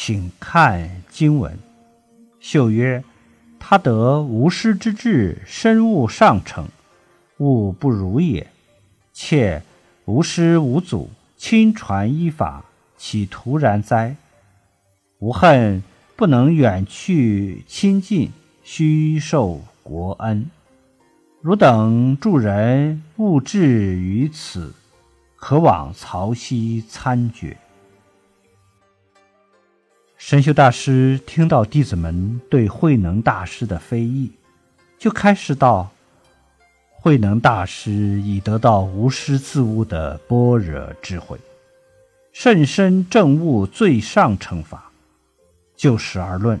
请看经文。秀曰：“他得无师之智，深悟上乘，悟不如也。且无师无祖，亲传依法，岂徒然哉？吾恨不能远去亲近，虚受国恩。汝等助人勿至于此，可往曹溪参决。”神秀大师听到弟子们对慧能大师的非议，就开始道：“慧能大师已得到无师自悟的般若智慧，甚深正悟最上乘法。就实而论，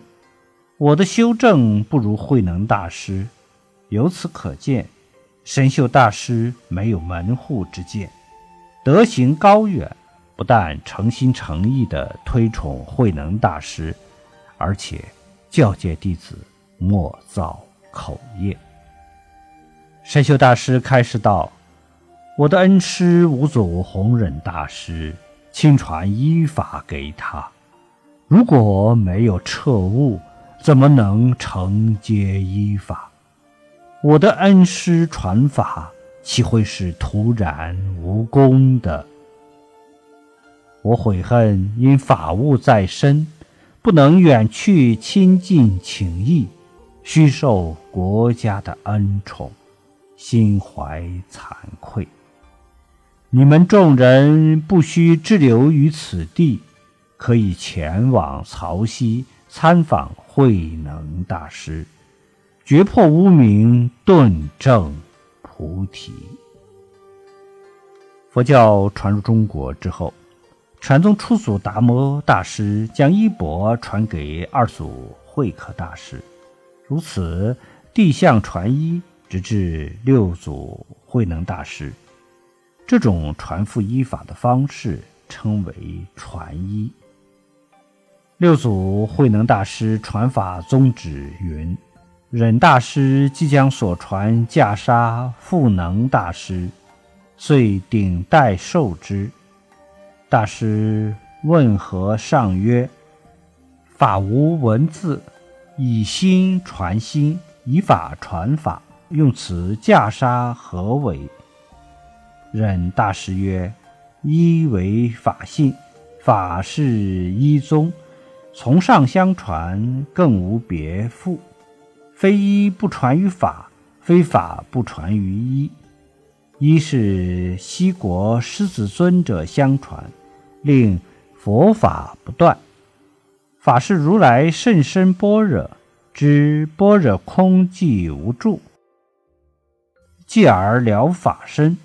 我的修正不如慧能大师。由此可见，神秀大师没有门户之见，德行高远。”不但诚心诚意地推崇慧能大师，而且教诫弟子莫造口业。神秀大师开示道：“我的恩师五祖弘忍大师亲传依法给他，如果没有彻悟，怎么能承接依法？我的恩师传法，岂会是徒然无功的？”我悔恨，因法务在身，不能远去亲近情谊，虚受国家的恩宠，心怀惭愧。你们众人不须滞留于此地，可以前往曹溪参访慧能大师，绝破污名，顿证菩提。佛教传入中国之后。禅宗初祖达摩大师将衣钵传给二祖慧可大师，如此地相传衣，直至六祖慧能大师。这种传付衣法的方式称为传衣。六祖慧能大师传法宗旨云：忍大师即将所传袈裟赋能大师，遂顶戴受之。大师问和上曰：“法无文字，以心传心，以法传法。用此袈裟何为？”忍大师曰：“一为法性，法是一宗，从上相传，更无别复。非一不传于法，非法不传于一。一是西国狮子尊者相传。”令佛法不断，法是如来甚深般若，知般若空寂无住，继而了法身，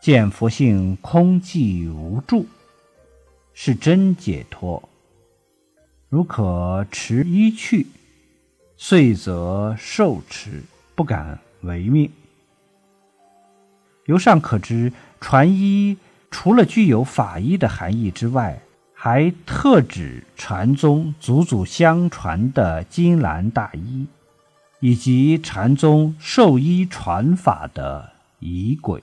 见佛性空寂无住，是真解脱。如可持一去，遂则受持，不敢违命。由上可知，传一。除了具有法医的含义之外，还特指禅宗祖祖相传的金兰大衣，以及禅宗授衣传法的仪轨。